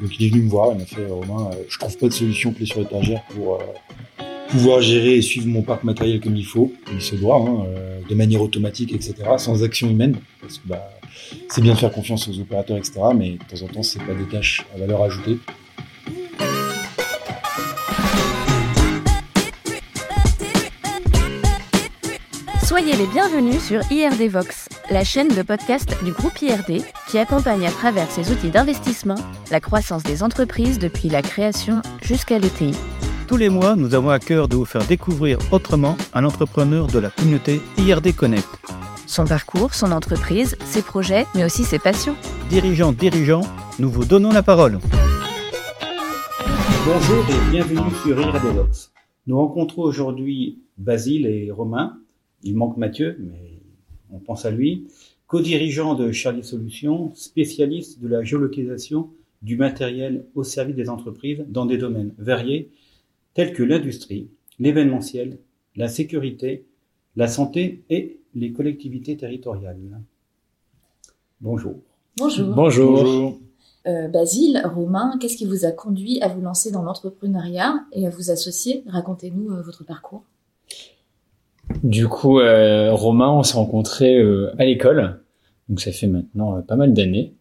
Donc il est venu me voir, il m'a fait Romain, je trouve pas de solution clé sur étagère pour pouvoir gérer et suivre mon parc matériel comme il faut, comme il se doit, hein, de manière automatique, etc., sans action humaine, parce que bah, c'est bien de faire confiance aux opérateurs, etc., mais de temps en temps, c'est pas des tâches à valeur ajoutée. Soyez les bienvenus sur IRD Vox, la chaîne de podcast du groupe IRD qui accompagne à travers ses outils d'investissement la croissance des entreprises depuis la création jusqu'à l'ETI. Tous les mois, nous avons à cœur de vous faire découvrir autrement un entrepreneur de la communauté IRD Connect. Son parcours, son entreprise, ses projets, mais aussi ses passions. Dirigeants, dirigeants, nous vous donnons la parole. Bonjour et bienvenue sur IRD Vox. Nous rencontrons aujourd'hui Basile et Romain, il manque Mathieu, mais on pense à lui. Co-dirigeant de Charlie Solutions, spécialiste de la géolocalisation du matériel au service des entreprises dans des domaines variés tels que l'industrie, l'événementiel, la sécurité, la santé et les collectivités territoriales. Bonjour. Bonjour. Bonjour. Euh, Basile, Romain, qu'est-ce qui vous a conduit à vous lancer dans l'entrepreneuriat et à vous associer? Racontez-nous euh, votre parcours. Du coup, euh, Romain, on s'est rencontrés euh, à l'école. Donc ça fait maintenant euh, pas mal d'années.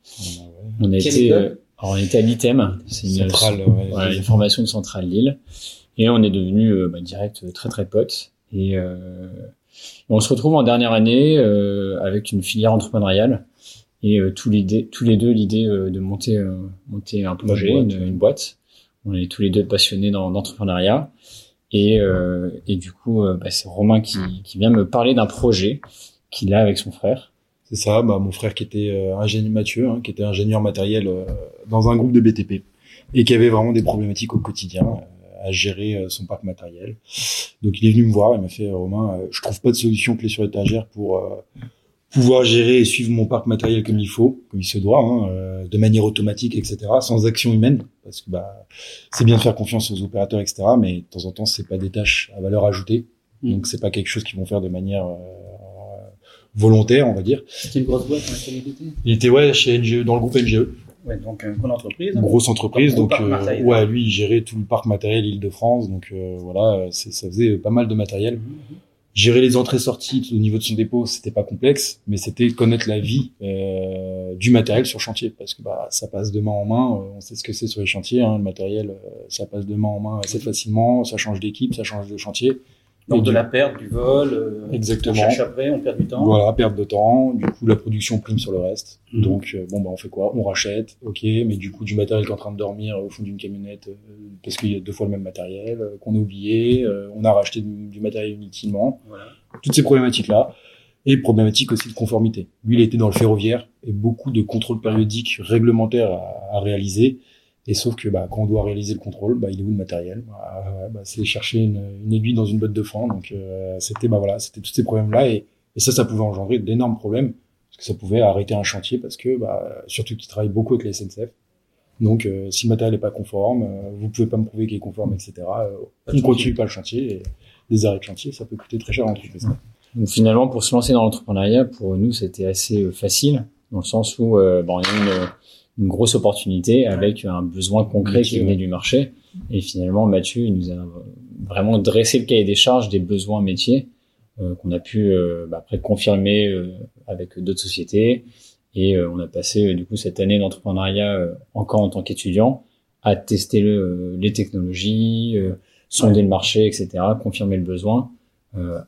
On, a été, alors on était à l'ITEM, c'est une, une, formation de Centrale Lille, et on est devenu bah, direct très très potes. Et on se retrouve en dernière année avec une filière entrepreneuriale et tous les tous les deux l'idée de monter monter un projet, une, une, boîte. On est tous les deux passionnés dans l'entrepreneuriat. Et, euh, et du coup, euh, bah, c'est Romain qui, qui vient me parler d'un projet qu'il a avec son frère. C'est ça, bah, mon frère qui était euh, ingénieur Mathieu, hein, qui était ingénieur matériel euh, dans un groupe de BTP et qui avait vraiment des problématiques au quotidien euh, à gérer son parc matériel. Donc il est venu me voir, il m'a fait Romain, je trouve pas de solution clé sur étagère pour pouvoir gérer et suivre mon parc matériel comme il faut, comme il se doit, hein, euh, de manière automatique, etc., sans action humaine, parce que bah, c'est bien de faire confiance aux opérateurs, etc., mais de temps en temps, c'est pas des tâches à valeur ajoutée, mm. donc c'est pas quelque chose qu'ils vont faire de manière euh, volontaire, on va dire. C'était une grosse boîte dans laquelle il était Il était ouais chez NGE, dans le groupe NGE. Ouais, donc une grande entreprise. Une grosse entreprise, donc euh, ouais, lui il gérait tout le parc matériel Île-de-France, donc euh, voilà, ça faisait pas mal de matériel. Mm-hmm gérer les entrées-sorties au niveau de son dépôt, c'était pas complexe, mais c'était connaître la vie euh, du matériel sur chantier, parce que bah ça passe de main en main. Euh, on sait ce que c'est sur les chantiers, hein, le matériel, euh, ça passe de main en main assez facilement. Ça change d'équipe, ça change de chantier. Donc de la perte, du vol. Euh, Exactement. On cherche après, on perd du temps. Voilà, perte de temps. Du coup, la production prime sur le reste. Mhm. Donc euh, bon bah on fait quoi? On rachète, ok, mais du coup du matériel qui est en train de dormir au fond d'une camionnette euh, parce qu'il y a deux fois le même matériel qu'on a oublié. on a racheté du, matériel inutilement. Voilà. Toutes ces problématiques là. Et problématique aussi de conformité. Lui, il était dans le ferroviaire et beaucoup de contrôles périodiques réglementaires à, à réaliser. Et sauf que bah, quand on doit réaliser le contrôle, bah, il est où le matériel? Bah, bah, C'est chercher une, une, aiguille dans une botte de frein. Donc euh, c'était bah voilà, c'était tous ces problèmes-là et, et, ça, ça pouvait engendrer d'énormes problèmes parce que ça pouvait arrêter un chantier parce que bah, surtout qu'il travaille beaucoup avec les SNCF. Donc euh, si le matériel n'est pas conforme, euh, vous pouvez pas me prouver qu'il est conforme, etc. Euh, on continue pas le chantier. Et des arrêts de chantier, ça peut coûter très cher en entreprise. Donc finalement, pour se lancer dans l'entrepreneuriat, pour nous, c'était assez facile dans le sens où bon, il y a une une grosse opportunité avec un besoin concret qui venait du marché. Et finalement, Mathieu, il nous a vraiment dressé le cahier des charges des besoins métiers euh, qu'on a pu euh, bah, après confirmer euh, avec d'autres sociétés. Et euh, on a passé du coup cette année d'entrepreneuriat encore en tant qu'étudiant à tester le, les technologies, sonder le marché, etc., confirmer le besoin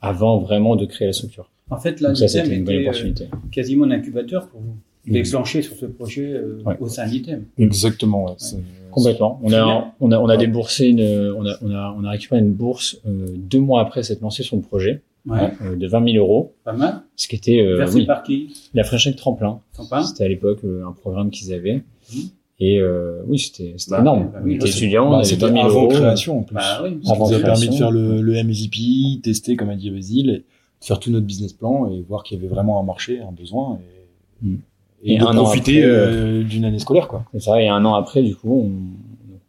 avant vraiment de créer la structure. En fait, là, Donc ça, c'était une bonne opportunité. Quasiment un incubateur pour vous déclenché sur ce projet euh, au sein d'ITEM. Exactement. Ouais, Complètement. On a, on a, on a déboursé une, on a, on a, on a récupéré une bourse euh, deux mois après s'être lancé sur le projet. Ouais. Euh, de 20 000 euros. Pas mal. Ce qui était, euh, Versé par qui? La Fréchec Tremplin. Tremplin. C'était à l'époque euh, un programme qu'ils avaient. Mmh. Et euh, oui, c'était c'était bah, énorme. Bah, oui, on était étudiant, bah, c'était avant euros. création en plus. Bah, oui, ça nous a permis de faire le, le MVP, tester comme a dit Basile, faire tout notre business plan et voir qu'il y avait vraiment un marché, un besoin. Et... Mmh et, de profiter euh, d'une année scolaire quoi. C'est ça et un an après du coup on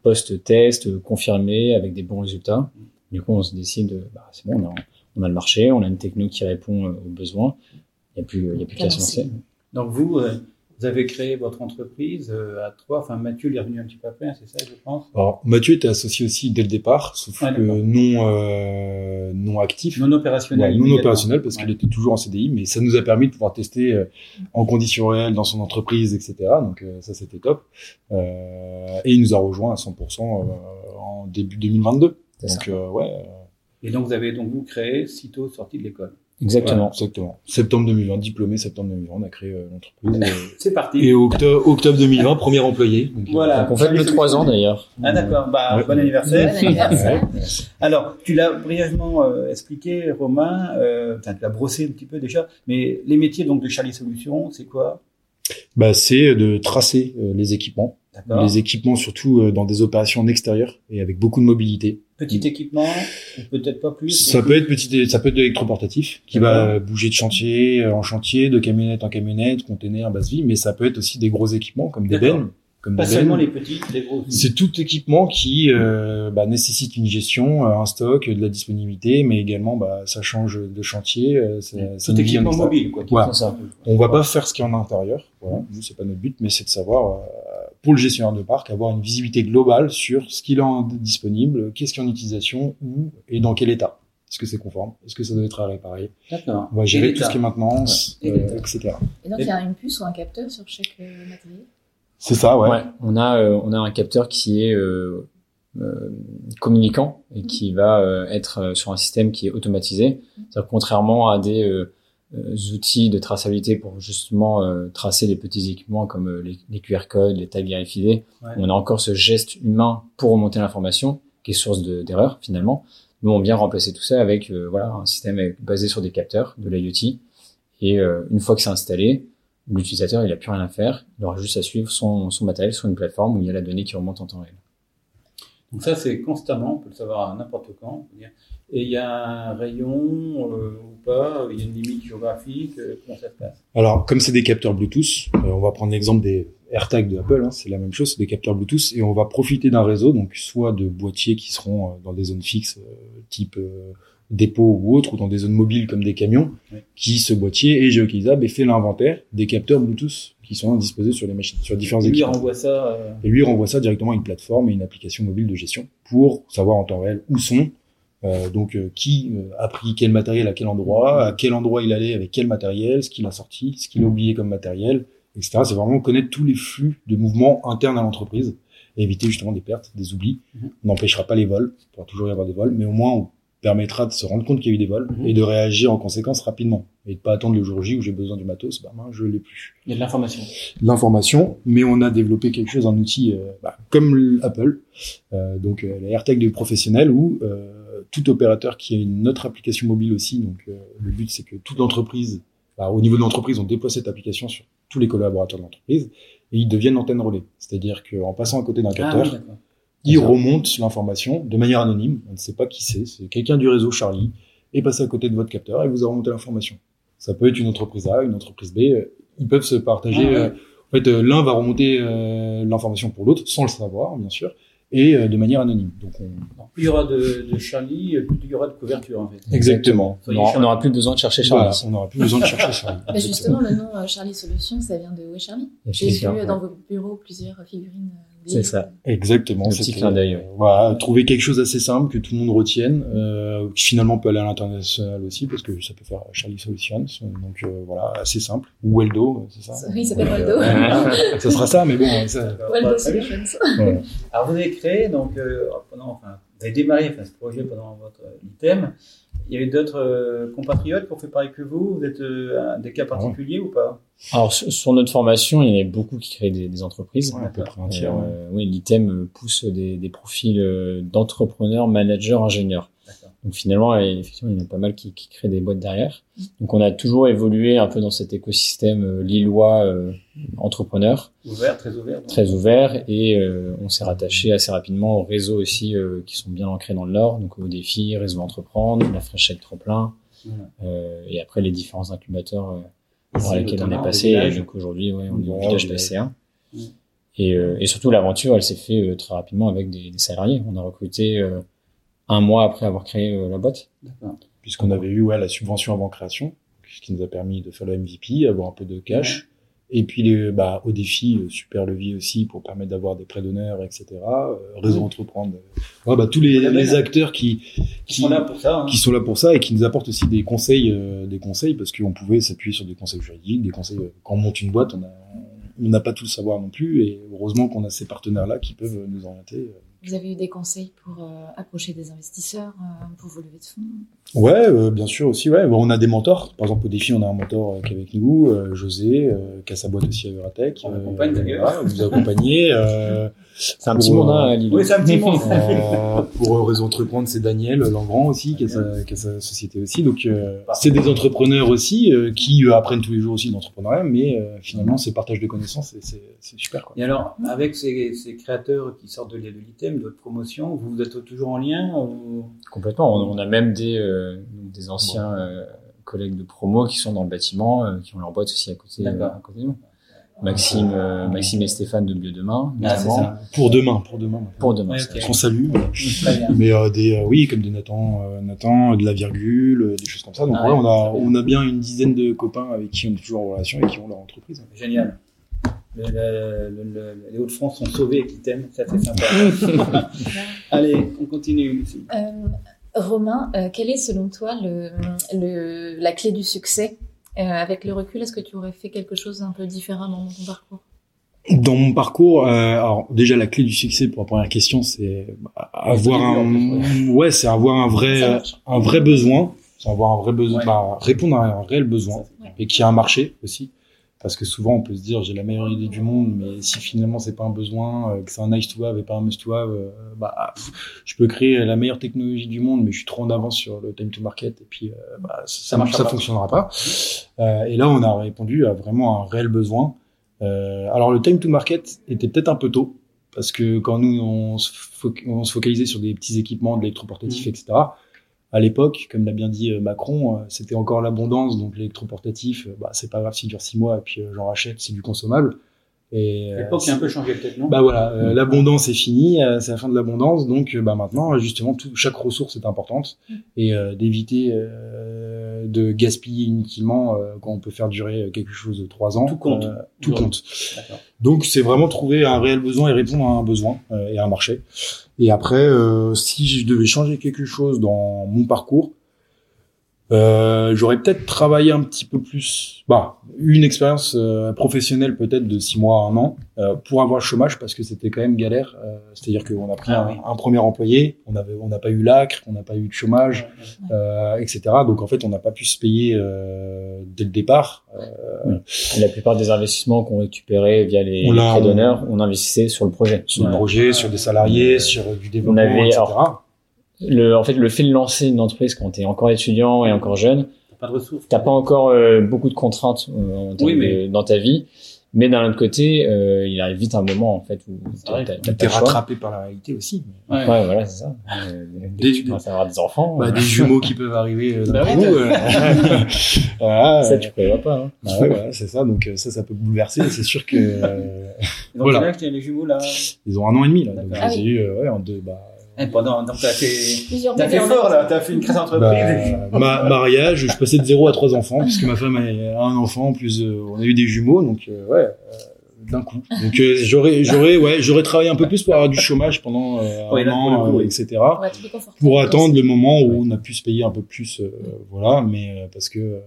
post test confirmé avec des bons résultats. Du coup on se décide bah, c'est bon on a, on a le marché, on a une techno qui répond euh, aux besoins. Il y a plus il y a plus qu'à se lancer. Donc vous euh, Vous avez créé votre entreprise euh, à trois. Enfin, Mathieu il est revenu un petit peu après, hein, c'est ça, je pense. Alors, Mathieu était associé aussi dès le départ, sauf que non euh, non actif, non opérationnel, non opérationnel parce qu'il était toujours en CDI, mais ça nous a permis de pouvoir tester euh, en conditions réelles dans son entreprise, etc. Donc euh, ça c'était top. Et il nous a rejoint à 100% en début 2022. Donc ouais. Et donc vous avez donc vous créé sitôt sorti de l'école. Exactement. exactement. Septembre 2020, diplômé septembre 2020, on a créé euh, l'entreprise. c'est parti. Et octobre, octobre 2020, premier employé. Donc, voilà. Donc on fait le trois ans d'ailleurs. Ah d'accord. Bah bon anniversaire. Bon anniversaire. Alors tu l'as brièvement euh, expliqué, Romain. Euh, tu l'as brossé un petit peu déjà. Mais les métiers donc de Charlie Solutions, c'est quoi? Bah c'est de tracer euh, les équipements. Les équipements surtout dans des opérations en extérieur et avec beaucoup de mobilité. Petit équipement, peut-être pas plus. Ça peut être petit, ça peut être de l'électroportatif qui va bouger de chantier euh, en chantier, de camionnette en camionnette, container, basse vie, mais ça peut être aussi des gros équipements comme des bennes. Comme pas seulement les petits, les gros. C'est tout équipement qui euh, bah, nécessite une gestion, euh, un stock, de la disponibilité, mais également bah, ça change de chantier. c'est tout équipement mobile, quoi. Ouais. Ça. On va pas faire ce qu'il y a en intérieur. Voilà. Nous, c'est pas notre but, mais c'est de savoir pour le gestionnaire de parc, avoir une visibilité globale sur ce qu'il a disponible, qu'est-ce qui est en utilisation, où et dans quel état. Est-ce que c'est conforme? Est-ce que ça doit être à réparer? D'accord. On va gérer tout ce qui est maintenance, euh, etc. Et donc, il y a une puce ou un capteur sur chaque euh, matériel? C'est ça, ouais. ouais. On a euh, on a un capteur qui est communicant et qui va être sur un système qui est automatisé. contrairement à des euh, outils de traçabilité pour justement euh, tracer les petits équipements comme euh, les, les, QR codes, les tags RFID. On a encore ce geste humain pour remonter l'information qui est source d'erreur finalement. Nous, on vient remplacer tout ça avec voilà un système basé sur des capteurs de l'IoT. Et une fois que c'est installé, l'utilisateur il a plus rien à faire. Il aura juste à suivre son, son matériel sur une plateforme où il y a la donnée qui remonte en temps réel. Donc ça, c'est constamment, on peut le savoir à n'importe quand. Et il y a un rayon euh, ou pas Il y a une limite géographique euh, Comment ça se passe? Alors, comme c'est des capteurs Bluetooth, euh, on va prendre l'exemple des AirTags de Apple. Hein, c'est la même chose, c'est des capteurs Bluetooth, et on va profiter d'un réseau, donc soit de boîtiers qui seront dans des zones fixes, type dépôt ou autre, ou dans des zones mobiles comme des camions, qui ce boîtier est géolocalisable et fait l'inventaire des capteurs Bluetooth qui sont disposés sur les machines, sur différents et équipements. Lui renvoie ça, Et lui renvoie ça directement à une plateforme et une application mobile de gestion pour savoir en temps réel où sont euh, donc euh, qui euh, a pris quel matériel à quel endroit, à quel endroit il allait avec quel matériel, ce qu'il a sorti, ce qu'il a oublié comme matériel, etc. C'est vraiment connaître tous les flux de mouvements internes à l'entreprise et éviter justement des pertes, des oublis. Mhm. On n'empêchera pas les vols, il pourra toujours y avoir des vols, mais au moins on permettra de se rendre compte qu'il y a eu des vols mhm. et de réagir en conséquence rapidement et de pas attendre le jour J où j'ai besoin du matos, bah je l'ai plus. Il y a de l'information. L'information, mais on a développé quelque chose, un outil bah, comme Apple, euh, donc la AirTag du professionnel où tout opérateur qui a une autre application mobile aussi. Donc euh, le but c'est que toute l'entreprise, bah, au niveau de l'entreprise, on déploie cette application sur tous les collaborateurs de l'entreprise et ils deviennent antenne relais. C'est-à-dire qu'en passant à côté d'un ah capteur, ils remontent l'information de manière anonyme. On ne sait pas qui c'est. C'est quelqu'un du réseau Charlie et passer à côté de votre capteur et vous a remonté l'information. Ça peut être une entreprise A, une entreprise B. Ils peuvent se partager. Ah euh, en fait, euh, l'un va remonter l'information pour l'autre sans le savoir, bien sûr et euh, de manière anonyme. Donc on... plus il y aura de, de Charlie, plus il y aura de couverture en fait. Exactement. On n'aura plus besoin de chercher Charlie. on n'aura plus besoin de chercher Charlie. Bah justement, le nom euh, Charlie Solutions, ça vient de Où est Charlie J'ai vu dans vos bureaux plusieurs figurines euh, c'est ça. Exactement. Un petit clin d'œil. Voilà, trouver quelque chose assez simple que tout le monde retienne, euh, qui finalement peut aller à l'international aussi, parce que ça peut faire Charlie Solutions. Donc euh, voilà, assez simple. Ou Weldo, c'est ça? Oui, ça s'appelle Weldo. ça sera ça, mais bon. Ça... Weldo Solutions. Alors vous avez créé, donc, euh, pendant, enfin, vous avez démarré enfin, ce projet pendant votre item. Il y avait d'autres euh, compatriotes qui ont fait pareil que vous? Vous êtes euh, des cas particuliers ou pas? Alors sur, notre formation, il y en a beaucoup qui créent des, des entreprises. à peu près entière, euh, Oui, l'item pousse des, des profils euh, d'entrepreneurs, managers, ingénieurs. Donc finalement, effectivement, il y en a pas mal qui, qui créent des boîtes derrière. Donc on a toujours évolué un peu dans cet écosystème euh, lillois euh, entrepreneur. Ouvert, très ouvert. Très ouvert et euh, on s'est rattaché assez rapidement aux réseaux aussi euh, qui sont bien ancrés dans le Nord, donc au défi, réseau entreprendre, la fraîchette trop plein, et après les différents incubateurs par lesquels on est passé. donc aujourd'hui, ouais, on est au village PCA. Et, et surtout l'aventure, elle s'est fait très rapidement avec des, des, salariés. On a recruté un mois après avoir créé euh, la boîte. Puisqu'on avait eu ouais, la subvention avant création, ce qui nous a permis de faire le MVP, avoir un peu de cash Et puis les, bah, au défi, euh, super levier aussi pour permettre d'avoir des prêts d'honneur, etc. Euh, réseau entreprendre. Ouais, bah, tous les, les acteurs qui, qui sont là pour ça, hein. qui sont là pour ça et qui nous apportent aussi des conseils, euh, des conseils parce qu'on pouvait s'appuyer sur des conseils juridiques, des conseils quand on monte une boîte, on n'a pas tout le savoir non plus et heureusement qu'on a ces partenaires là qui peuvent nous orienter. Vous avez eu des conseils pour euh, approcher des investisseurs, euh, pour vos levées de fonds? Ouais, euh, bien sûr aussi. Ouais, bon, on a des mentors. Par exemple, au défi, on a un mentor qui est avec nous, José, qui a sa boîte aussi à Veratech. On accompagne d'ailleurs. vous accompagnez. c'est un petit monde, hein, Oui, c'est un petit monde. pour Réseau Entreprendre, c'est Daniel Langrand aussi, qui a, sa, qui a sa société aussi. Donc, c'est des entrepreneurs aussi qui apprennent tous les jours aussi d'entrepreneuriat, mais finalement, c'est partage de connaissances et c'est super. Quoi. Et alors, avec ces, ces créateurs qui sortent de l'ITEM, de votre promotion, vous, êtes toujours en lien Complètement. On, a même des, euh, des anciens euh, collègues de promo qui sont dans le bâtiment, euh, qui ont leur boîte aussi à côté, à côté de nous. Maxime, Maxime et Stéphane de Mieux Demain, ah, Pour demain, pour demain. Pour demain. Qu'on salue. Mais des, oui, comme des Nathan, Nathan, de la virgule, des choses comme ça. Donc ah on a, on a bien une dizaine de copains avec qui on est toujours en relation et qui ont leur entreprise. Génial les Hauts-de-France sont sauvés et qui t'aiment, ça c'est sympa. Allez, on continue. Euh, Romain, euh, quelle est selon toi le, le, la clé du succès? Euh, Avec le recul, est-ce que tu aurais fait quelque chose d'un peu différent dans ton parcours? Dans mon parcours, alors déjà la clé du succès pour la première question, c'est avoir un, ouais, c'est avoir un vrai, un vrai besoin, c'est avoir un vrai besoin, bah, répondre à un réel besoin et qui a un marché aussi parce que souvent on peut se dire j'ai la meilleure idée du monde mais si finalement c'est pas un besoin euh, que c'est un nice to have et pas un must to have euh, bah je peux créer la meilleure technologie du monde mais je suis trop en avance sur le time to market et puis euh, bah, ça ça, ça fonctionnera pas. Et là on a répondu à vraiment un réel besoin. Alors le time to market était peut-être un peu tôt parce que quand nous on se, focalisait sur des petits équipements de l'électroportatif mmh. etc à l'époque, comme l'a bien dit euh, Macron, euh, c'était encore l'abondance, donc l'électroportatif, euh, bah, c'est pas grave s'il dure six mois et puis j'en rachète, c'est du consommable. Et l'époque a un peu changé peut-être, non? Bah voilà, l'abondance est finie, c'est la fin de l'abondance, donc bah maintenant justement tout, chaque ressource est importante mm. et d'éviter de gaspiller inutilement quand on peut faire durer quelque chose de trois ans. Tout compte. tout compte. Donc c'est vraiment trouver un réel besoin et répondre à un besoin et à un marché. Et après, euh, si je devais changer quelque chose dans mon parcours, euh, j'aurais peut-être travaillé un petit peu plus, bah, une expérience euh, professionnelle peut-être de six mois à un an euh, pour avoir le chômage parce que c'était quand même galère. Euh, c'est-à-dire qu'on a pris ah un, premier employé, on avait, on n'a pas eu l'acre, on n'a pas eu de chômage, etc. Donc en fait, on n'a pas pu se payer dès le départ. La plupart des investissements qu'on récupérait via les, prêts d'honneur, on investissait sur le projet, sur le projet, sur des salariés, sur du développement, etc le, en fait, le fait de lancer une entreprise quand tu es encore étudiant et encore jeune, pas de ressources. T'as pas encore euh, beaucoup de contraintes euh, dans ta vie. Mais d'un autre côté, euh, il arrive vite un moment en fait où t'es rattrapé par la réalité aussi. Ouais, voilà, c'est ça. des, tu commences à avoir des enfants. Bah, des jumeaux qui peuvent arriver d'un bah coup. voilà, ça, tu prévois pas. Hein. Bah, ouais, c'est ça. Donc ça, ça peut bouleverser. C'est sûr que. donc voilà. Là, les jumeaux là. Ils ont un an et demi là. Donc j'ai eu ouais, en deux. Bah, eh, pendant, donc t'as fait, t'as fait fort là, t'as fait une création d'entreprise. Bah, ma, mariage, je passais de 0 à 3 enfants, puisque ma femme a un enfant, plus euh, on a eu des jumeaux, donc euh, ouais, euh, d'un coup. Donc j'aurais, j'aurais, ouais, j'aurais travaillé un peu plus pour avoir du chômage pendant un an, etc. pour attendre le moment où on a pu se payer un peu plus, voilà, mais parce que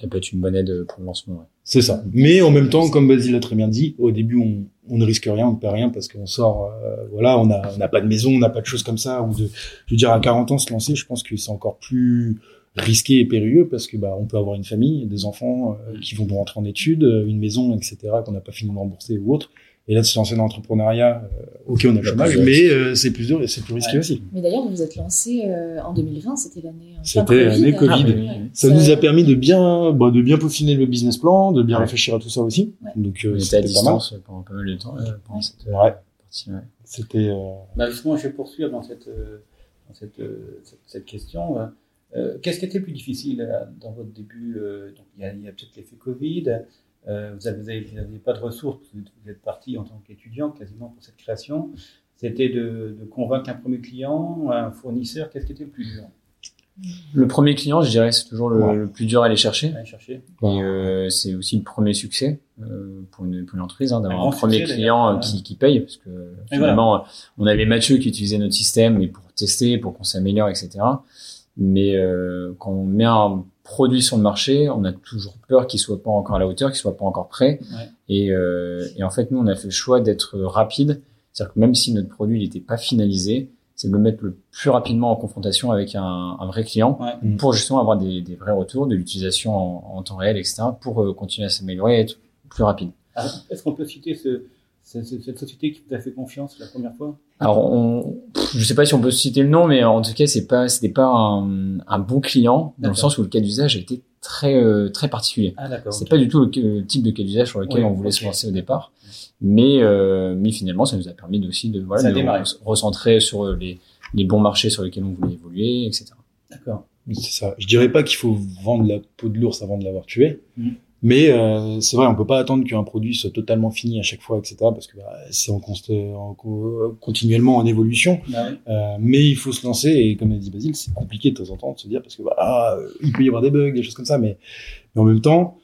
ça peut être une bonne aide pour le lancement. Ouais. C'est ça. Mais en même temps, comme Basile l'a très bien dit, au début, on, on ne risque rien, on ne perd rien parce qu'on sort, euh, voilà, on n'a on a pas de maison, on n'a pas de choses comme ça. Ou de, je veux dire, à 40 ans, se lancer, je pense que c'est encore plus risqué et périlleux parce que bah on peut avoir une famille, des enfants euh, qui vont rentrer en études, une maison, etc. qu'on n'a pas fini de rembourser ou autre. Et là, de se lancer dans l'entrepreneuriat, euh, ok, on a le chômage, mais euh, c'est plus dur et c'est plus risqué aussi. Mais d'ailleurs, vous vous êtes lancé euh, en 2020, c'était l'année. C'était l'année Covid. ça nous a permis de bien, bah, de bien peaufiner le business plan, de bien réfléchir à tout ça aussi. Donc, c'était à distance pendant pas mal de temps. pendant cette partie, C'était. Bah, justement, je vais poursuivre dans cette, dans cette, cette, cette question. Qu'est-ce qui était plus difficile dans votre début Donc, il y a, a peut-être l'effet Covid. Euh, vous n'aviez pas de ressources, vous êtes parti en tant qu'étudiant quasiment pour cette création. C'était de, de, convaincre un premier client, un fournisseur. Qu'est-ce qui était le plus dur? Le premier client, je dirais, c'est toujours le, Ouais. le plus dur à aller chercher. Allez chercher. Et euh, c'est aussi le premier succès euh, pour, une, pour une entreprise hein, d'avoir Un premier succès, client qui, qui paye, parce que Et finalement, on avait Mathieu qui utilisait notre système et pour tester, pour qu'on s'améliore, etc. Mais euh, quand on met un produit sur le marché, on a toujours peur qu'il soit pas encore à la hauteur, qu'il soit pas encore prêt. Ouais. Et, euh, et en fait, nous, on a fait le choix d'être rapide, c'est-à-dire que même si notre produit n'était pas finalisé, c'est de le mettre le plus rapidement en confrontation avec un, un vrai client Ouais. Mm. pour justement avoir des, des vrais retours, de l'utilisation en, en temps réel, etc., pour euh, continuer à s'améliorer et être plus rapide. Ah, Est-ce qu'on peut citer ce, ce- ce- cette société qui t'a fait confiance la première fois? Alors, on, je sais pas si on peut citer le nom, mais en tout cas, c'est pas, c'était pas un, un bon client dans le sens où le cas d'usage a été très, euh, très particulier. Ah d'accord. C'est pas du tout le, le type de cas d'usage sur lequel Oui, on voulait se lancer au départ, mais, euh, mais finalement, ça nous a permis de- aussi de, voilà, de recentrer sur les, les bons marchés sur lesquels on voulait évoluer, etc. D'accord. C'est ça. Je dirais pas qu'il faut vendre la peau de l'ours avant de l'avoir tué. Mm. Mais euh, c'est vrai, on peut pas attendre qu'un produit soit totalement fini à chaque fois, etc. Parce que bah, c'est en, const- en co- continuellement en évolution. Ah oui. Euh, mais il faut se lancer et comme a dit Basile, c'est compliqué de temps en temps de se dire parce que bah, ah, euh, il peut y avoir des bugs, des choses comme ça, mais, mais en même temps,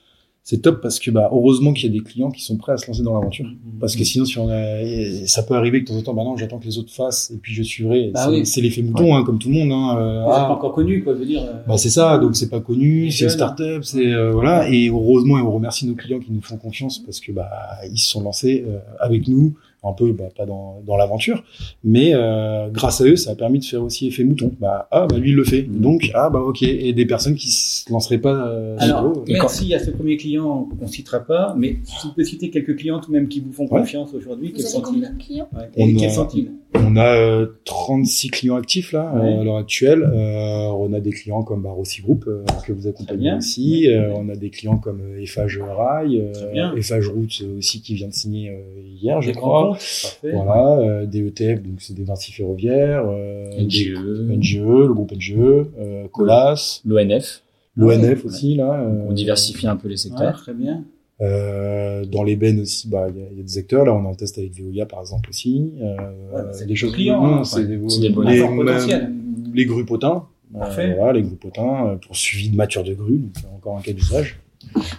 c'est top parce que bah, heureusement qu'il y a des clients qui sont prêts à se lancer dans l'aventure. Parce que sinon, si on a, ça peut arriver que de temps en temps, bah non, j'attends que les autres fassent et puis je suivrai. Bah c'est oui. l'effet mouton, hein, comme tout le monde. Hein, euh, ah, pas encore connu, quoi, je veux dire. euh, bah c'est ça, donc c'est pas connu, c'est une jeunes. start-up, c'est euh, voilà, et heureusement et on remercie nos clients qui nous font confiance parce que bah ils se sont lancés euh, avec nous, un peu bah, pas dans, dans l'aventure, mais euh, grâce à eux ça a permis de faire aussi effet mouton. Bah ah bah lui il le fait, donc ah bah ok, et des personnes qui se lanceraient pas. Euh, Alors, solo, merci à ce premier client qu'on citera pas, mais si tu peux citer quelques clients tout de même qui vous font Ouais. confiance aujourd'hui, Vous sont-ils Ouais. Quels sont-ils On a euh, 36 clients actifs là euh, à l'heure actuelle. Euh, on a des clients comme bah, Rossi Group euh, que vous accompagnez aussi. Euh, on a des clients comme Eiffage Rail, euh, Eiffage Route aussi qui vient de signer euh, hier, je Des crois. Parfait. Voilà, euh, DETF, donc c'est des Vinci ferroviaires, euh, NGE, des- NGE, le groupe NGE, euh, Colas, l'ONF, l'ONF aussi là. on diversifie un peu les Ouais, secteurs. très bien. Euh, dans les bennes aussi, bah il y, a- il y a des acteurs. Là, on est en test avec Veolia par exemple aussi. Euh, Ouais, bah, c'est des choses clients, non, hein. c'est des, des bons les, efforts potentiels. les grues potins. Euh, Parfait. voilà, les grues potins euh, pour suivi de mature de grue, donc c'est encore un cas d'usage.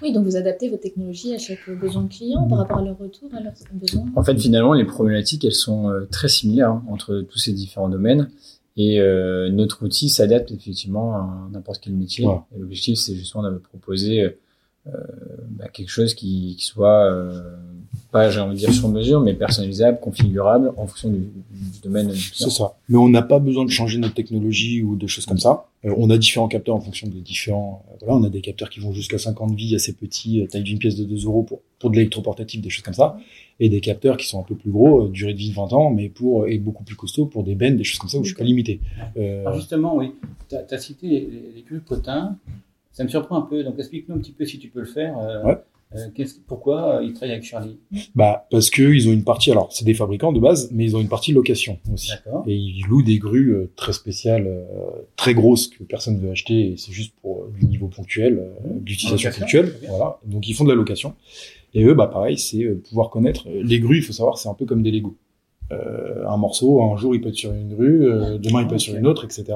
Oui, donc vous adaptez vos technologies à chaque besoin client par rapport à leur retour, à leurs besoins. En fait, finalement, les problématiques, elles sont euh, très similaires hein, entre tous ces différents domaines. Et euh, notre outil s'adapte effectivement à n'importe quel métier. Ouais. L'objectif, c'est justement de proposer euh, bah, quelque chose qui, qui soit euh, pas, j'ai envie de dire sur mesure, mais personnalisable, configurable en fonction du, du domaine. C'est ça. Mais on n'a pas besoin de changer notre technologie ou de choses comme ça. Euh, on a différents capteurs en fonction des différents. euh, voilà, on a des capteurs qui vont jusqu'à 50 vies assez petits, euh, taille d'une pièce de 2 euros pour pour de l'électroportatif, des choses comme ça, et des capteurs qui sont un peu plus gros, euh, durée de vie de 20 ans, mais pour et beaucoup plus costauds pour des bennes, des choses comme ça où je suis pas limité. Euh, Alors justement, oui, tu as, cité les, les, les. Ça me surprend un peu, donc explique-nous un petit peu si tu peux le faire. Euh, Ouais. euh, pourquoi euh, ils travaillent avec Charlie? Bah parce que ils ont une partie. Alors c'est des fabricants de base, mais ils ont une partie location aussi. Et ils louent des grues euh, très spéciales, euh, très grosses que personne ne veut acheter. Et c'est juste pour du niveau ponctuel, euh, d'utilisation ponctuelle. Voilà. Donc ils font de la location. Et eux, bah pareil, c'est pouvoir connaître les grues. Il faut savoir, c'est un peu comme des Lego. Euh, un morceau, un jour il peut être sur une grue, euh, demain il peut être sur une autre, etc.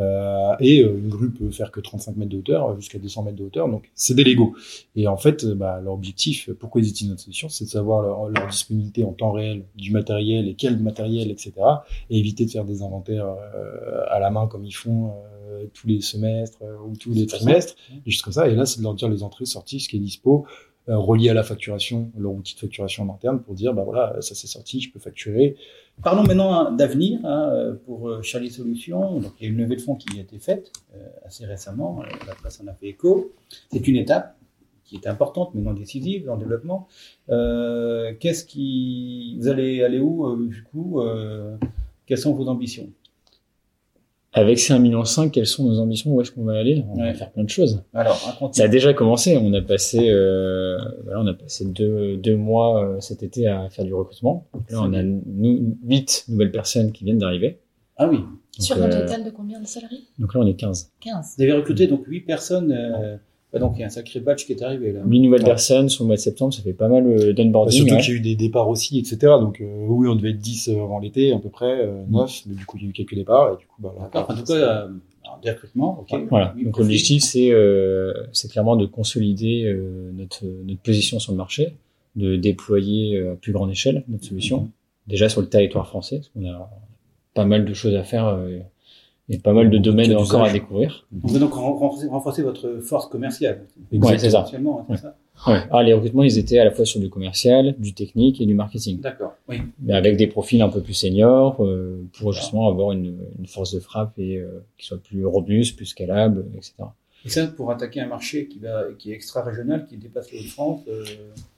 Euh, et euh, une grue peut faire que 35 mètres de hauteur, jusqu'à 200 mètres de hauteur. Donc c'est des Lego. Et en fait, bah, leur objectif, pourquoi ils utilisent notre solution, c'est de savoir leur, leur disponibilité en temps réel du matériel et quel matériel, etc. Et éviter de faire des inventaires euh, à la main comme ils font euh, tous les semestres ou tous les trimestres, des choses comme ça. Et là, c'est de leur dire les entrées, sorties, ce qui est dispo, relié à la facturation, leur outil de facturation en interne pour dire, bah voilà, ça c'est sorti, je peux facturer. Parlons maintenant hein, d'avenir hein, euh, pour euh, Charlie Solutions. Donc, il y a une levée de fonds qui a été faite euh, assez récemment. Euh, La presse en a fait écho. C'est une étape qui est importante, mais non décisive dans le développement. Euh, Qu'est-ce qui, vous allez aller où euh, du coup euh, Quelles sont vos ambitions? Avec ces 1,5 million, quelles sont nos ambitions Où est-ce qu'on va aller? On va faire plein de choses. Alors, racontez. Ça a déjà commencé. On a passé, euh, voilà, on a passé deux, deux mois euh, cet été à faire du recrutement. Donc là, on a nous, huit nouvelles personnes qui viennent d'arriver. Ah oui. Donc, Sur un euh, total de combien de salariés? donc là, on est 15. 15. Vous avez recruté donc huit personnes euh, donc il y a un sacré batch qui est arrivé là. 1000 nouvelles personnes sur le mois de septembre, ça fait pas mal euh, d'onboarding. Surtout qu'il y a eu des départs aussi, etc. Donc euh, oui, on devait être 10 euh, avant l'été à peu près, 9, mais du coup il y a eu quelques départs et du coup bah, là, En tout cas, des recrutements. ok. Voilà. donc l'objectif c'est clairement de consolider notre notre position sur le marché, de déployer à plus grande échelle notre solution. Mhm. Déjà sur le territoire français, parce qu'on a pas mal de choses à faire il y a pas mal de domaines encore à découvrir. On veut donc renforcer, votre force commerciale. Ouais, c'est ça. Ouais. ça ouais. Ah, les recrutements, ils étaient à la fois sur du commercial, du technique et du marketing. D'accord. Oui. Mais avec des profils un peu plus seniors euh, pour justement avoir une, une, force de frappe et euh, qui soit plus robuste, plus scalable, etc. Et ça, pour attaquer un marché qui va, qui est extra-régional, qui dépasse les Hauts-de-France. Euh...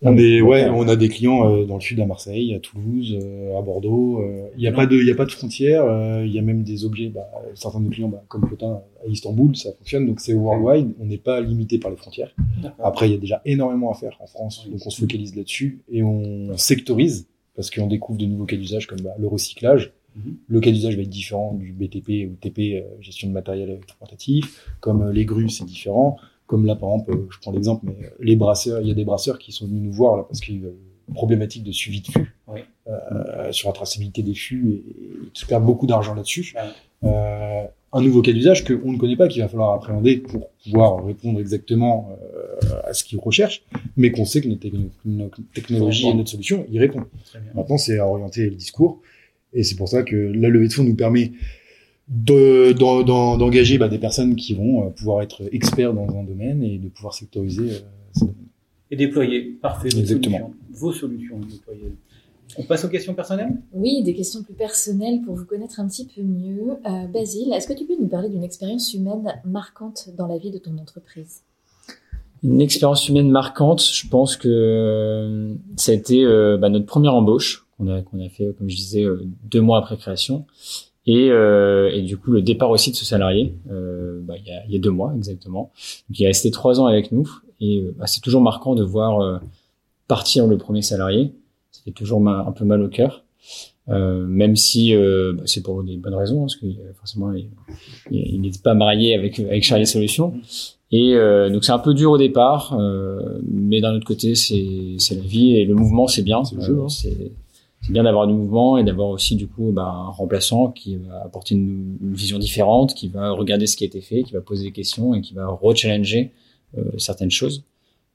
On est, ouais, on a des clients euh, dans le sud à Marseille, à Toulouse, euh, à Bordeaux. Euh, il n'y a pas de, y a pas de frontières. Il y a même des objets, bah, certains de nos clients, bah, comme Plotin à Istanbul, ça fonctionne. Donc c'est worldwide. On n'est pas limité par les frontières. Après, il y a déjà énormément à faire en France, donc on se focalise là-dessus et on sectorise parce qu'on découvre de nouveaux cas d'usage comme bah, le recyclage Mhm. Le cas d'usage va être différent du BTP ou TP, euh, gestion de matériel électroportatif. Comme euh, les grues, c'est différent. Comme là, par exemple, euh, je prends l'exemple, mais les brasseurs, il y a des brasseurs qui sont venus nous voir là parce qu'il y a une problématique de suivi de fûts, sur la traçabilité des fûts et, qui perdent beaucoup d'argent là-dessus. un nouveau cas d'usage qu'on ne connaît pas, qu'il va falloir appréhender pour pouvoir répondre exactement à ce qu'ils recherchent, mais qu'on sait que notre, technologie et notre solution y répond. Maintenant, c'est à orienter le discours. Et c'est pour ça que la levée de fonds nous permet d'engager bah, des personnes qui vont euh, pouvoir être experts dans un domaine et de pouvoir sectoriser euh. Et déployer, parfait. Exactement. Vos solutions déployées. On passe aux questions personnelles? Oui, des questions plus personnelles pour vous connaître un petit peu mieux. Euh, Basile, est-ce que tu peux nous parler d'une expérience humaine marquante dans la vie de ton entreprise? Une expérience humaine marquante, je pense que ça a été bah, notre première embauche qu'on a qu'on a fait comme je disais euh, deux mois après création. Et, euh, et du coup le départ aussi de ce salarié euh, bah, il, y a, il y a deux mois exactement. Donc il est resté trois ans avec nous. Et euh, bah, c'est toujours marquant de voir euh, partir le premier salarié. Ça fait toujours un peu mal au cœur. Euh, même si bah, c'est pour des bonnes raisons parce que forcément il n'était pas marié avec avec Charlie Solutions et donc c'est un peu dur au départ mais d'un autre côté c'est c'est la vie et le mouvement c'est bien. C'est hein c'est bien d'avoir du mouvement et d'avoir aussi du coup bah, un remplaçant qui va apporter une, vision différente, qui va regarder ce qui a été fait, qui va poser des questions et qui va rechallenger euh, certaines choses.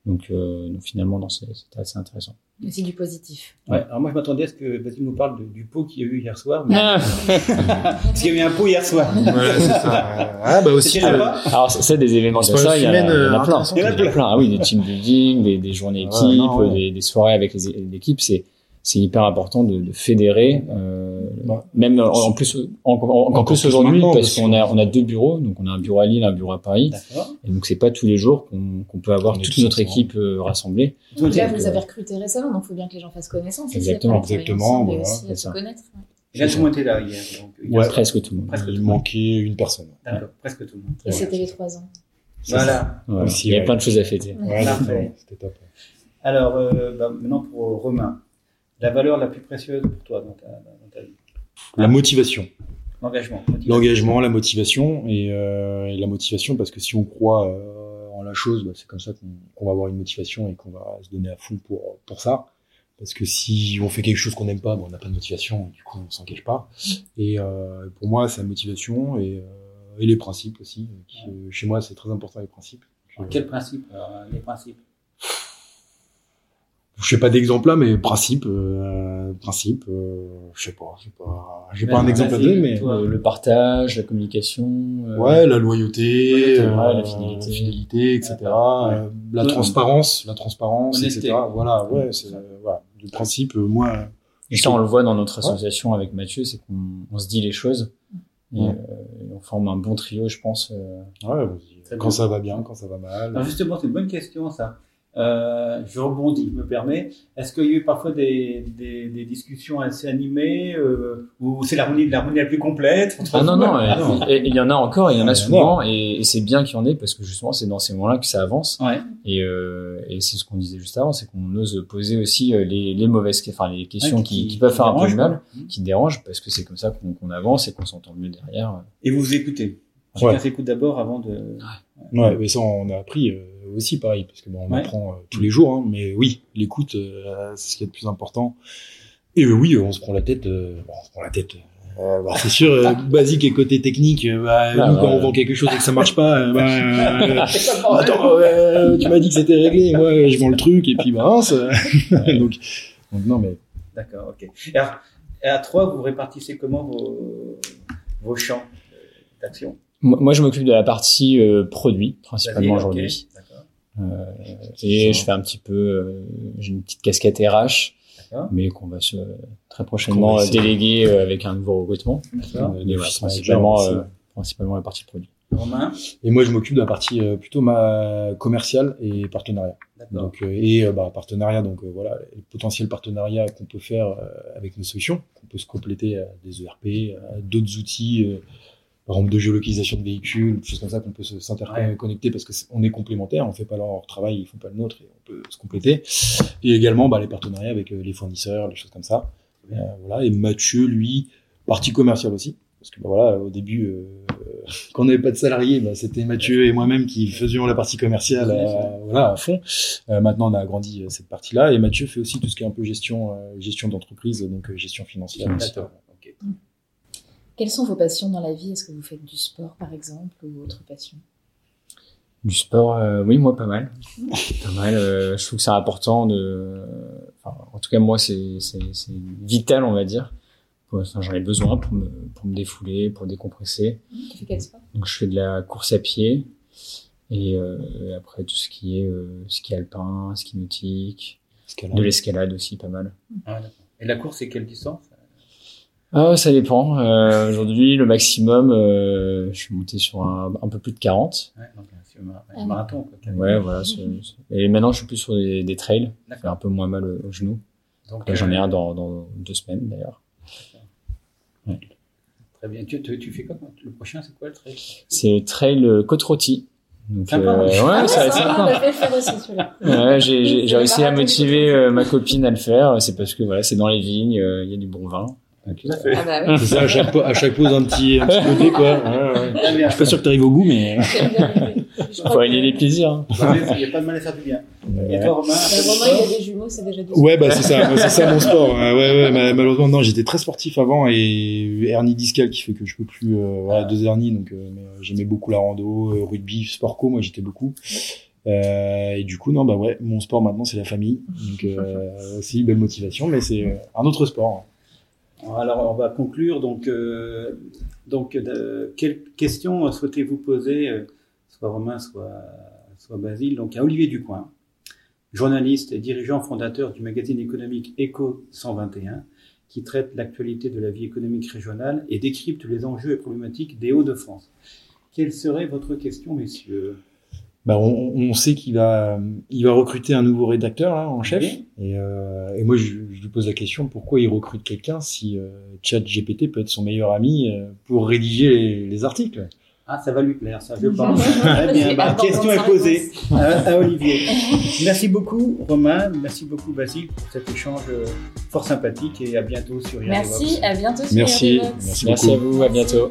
Donc, euh, donc finalement, c'était assez intéressant. C'est du positif. Ouais. Alors moi, je m'attendais à ce que Basile nous parle du pot qu'il y a eu hier soir. Mais... Ah. Parce qu'il y a eu un pot hier soir. Ouais, c'est ça. ah bah aussi. Euh... Alors c'est des événements comme ça, il y, en a, il y en a plein. Il y en a plein. Ah oui, des team building, des, des journées équipes, des, des, soirées avec l'équipe. C'est c'est hyper important de, de fédérer, euh, même en, plus en, encore plus aujourd'hui parce qu'on a on a deux bureaux, donc on a un bureau à Lille, un bureau à Paris, et donc c'est pas tous les jours qu'on peut avoir toute notre équipe euh, rassemblée. Donc là, vous avez recruté récemment, donc il faut bien que les gens fassent connaissance. Exactement, exactement, voilà, c'est ça. Connaître. J'ai tout le monde était là hier. Donc, ouais, presque tout le monde. Presque il manquait une personne. D'accord, presque tout le monde. Et c'était les trois ans. Voilà. il y a plein de choses à fêter. Ouais, c'était top. Alors, euh, bah, maintenant pour Romain la valeur la plus précieuse pour toi dans ta, dans ta vie La motivation. L'engagement. L'engagement, la motivation et, euh, et, la motivation parce que si on croit euh, en la chose, bah, c'est comme ça qu'on va avoir une motivation et qu'on va se donner à fond pour pour ça. Parce que si on fait quelque chose qu'on n'aime pas, bah, on n'a pas de motivation, et du coup on s'en cache pas. Et euh, pour moi, c'est la motivation et, et les principes aussi. Qui, chez moi, c'est très important les principes. Quels principes Les principes? Je sais pas d'exemple là, mais principe, euh, principe, euh, je sais pas, j'ai pas, j'ai pas un exemple à donner, mais le partage, la communication, euh, ouais, la loyauté, euh, la fidélité, fidélité etc. Euh, la transparence, la transparence, etc. Voilà, ouais, c'est voilà, le principe, moi. Et ça, on le voit dans notre association avec Mathieu, c'est qu'on on se dit les choses et, et, on forme un bon trio, je pense. ouais, quand ça va bien, quand ça va mal. Alors justement, c'est une bonne question ça. Euh, je rebondis, je me permets. Est-ce qu'il y a eu parfois des, des, des discussions assez animées euh, ou c'est l'harmonie l'harmonie la plus complète ah non non, il y en a encore, il y en a souvent et, et c'est bien qu'il y en ait parce que justement c'est dans ces moments-là que ça avance. Ouais. Et, euh, et c'est ce qu'on disait juste avant, c'est qu'on ose poser aussi euh, les, les mauvaises, enfin les questions qui, qui, peuvent faire un peu du mal, qui dérangent parce que c'est comme ça qu'on avance et qu'on s'entend mieux derrière. Et vous vous écoutez. Chacun s'écoute d'abord avant de. Ouais. mais ça on a appris. Euh, aussi pareil, parce que bon, on apprend tous les jours, hein, mais oui, l'écoute, c'est ce qui est le plus important. Et oui, on se prend la tête, bon, on se prend la tête euh, bah, c'est sûr, euh, basique et côté technique, euh, bah, ah, nous, quand on vend quelque chose et que ça marche pas, bah, attends, tu m'as dit que c'était réglé, et moi je vends le truc et puis bah donc, donc, non mais. D'accord, ok. Et, à trois, vous répartissez comment vos, vos champs d'action moi, je m'occupe de la partie produit principalement aujourd'hui. Et je fais un petit peu, j'ai une petite casquette RH mais qu'on va se très prochainement déléguer euh, avec un nouveau recrutement. Euh, principalement, euh, principalement la partie produit. Et moi, je m'occupe de la partie plutôt ma commerciale et partenariat. Donc et bah, partenariat, donc voilà, les potentiels partenariats qu'on peut faire avec nos solutions, qu'on peut se compléter à des ERP, à d'autres outils par exemple de géolocalisation de véhicules, des choses comme ça qu'on peut s'interconnecter parce que on est, complémentaires, on fait pas leur travail, ils font pas le nôtre et on peut se compléter. Et également bah, les partenariats avec euh, les fournisseurs, les choses comme ça. Euh, voilà. Et Mathieu, lui, partie commerciale aussi, parce que bah, voilà, au début, euh, quand on n'avait pas de salariés, bah, c'était Mathieu et moi-même qui faisions la partie commerciale, à, voilà, à fond. maintenant, on a agrandi cette partie-là, et Mathieu fait aussi tout ce qui est un peu gestion, gestion d'entreprise, donc gestion financière. Quelles sont vos passions dans la vie? Est-ce que vous faites du sport, par exemple, ou autre passion? Du sport, euh, oui, moi, pas mal. pas mal. Euh, je trouve que c'est important de. en tout cas, moi, c'est vital, on va dire. J'en ai besoin pour me, pour me défouler, pour décompresser. Tu fais quel sport? Donc, je fais de la course à pied. Et euh, après, tout ce qui est ski alpin, ski nautique. De l'escalade aussi, pas mal. Ah, et la course, c'est quelle distance ah, ça dépend. Euh, Aujourd'hui, le maximum, euh, je suis monté sur un, un peu plus de 40. Ouais, donc un marathon. Quoi, ouais, voilà. Et maintenant, je suis plus sur des, des trails. Ça fait un peu moins mal au, genou. Donc, j'en ai un dans, dans deux semaines d'ailleurs. Ouais. Très bien. Tu, tu, tu, fais quoi Le prochain, c'est quoi le trail? C'est le trail côte rôtie. Donc, euh, ouais, ah, ça va être sympa. Ouais, j'ai réussi à motiver euh, ma copine à le faire. C'est parce que voilà, c'est dans les vignes, euh, il y a du bon vin. Ah bah oui. C'est ça, à chaque, à chaque pause, un petit, un petit côté, quoi. Ouais, ouais. Je suis pas sûr que tu arrives au bout, mais. Faut allier les plaisirs. Hein. Il n'y a pas de mal à faire du bien. Et toi, Romain? Romain, il y a des jumeaux, c'est déjà du Ouais, bah, c'est ça, c'est ça mon sport. Ouais, ouais, malheureusement, non, j'étais très sportif avant et hernie discale qui fait que je peux plus, euh, voilà, deux hernies, donc, euh, euh, j'aimais beaucoup la rando, euh, rugby, sport co, moi, j'étais beaucoup. Euh, et du coup, non, bah ouais, mon sport maintenant, c'est la famille. Donc, euh, aussi, belle motivation, mais c'est un autre sport. Alors, on va conclure. Donc, euh, donc de, quelles questions souhaitez-vous poser, euh, soit Romain, soit, soit Basile Donc, à Olivier Ducoin, journaliste et dirigeant fondateur du magazine économique Eco 121, qui traite l'actualité de la vie économique régionale et décrypte les enjeux et problématiques des Hauts-de-France. Quelle serait votre question, messieurs? Bah, on, on, sait qu'il va, il va recruter un nouveau rédacteur là, en chef. Et, euh, et, moi, je, je, lui pose la question pourquoi il recrute quelqu'un si euh, ChatGPT peut être son meilleur ami euh, pour rédiger les, les, articles? Ah, ça va lui plaire, ça, je pense. Très bien. Bah, question est posée à, à, Olivier. Merci beaucoup, Romain. Merci beaucoup, Basile, pour cet échange euh, fort sympathique et à bientôt sur Merci, à bientôt sur Merci. Merci, Merci à vous, à bientôt.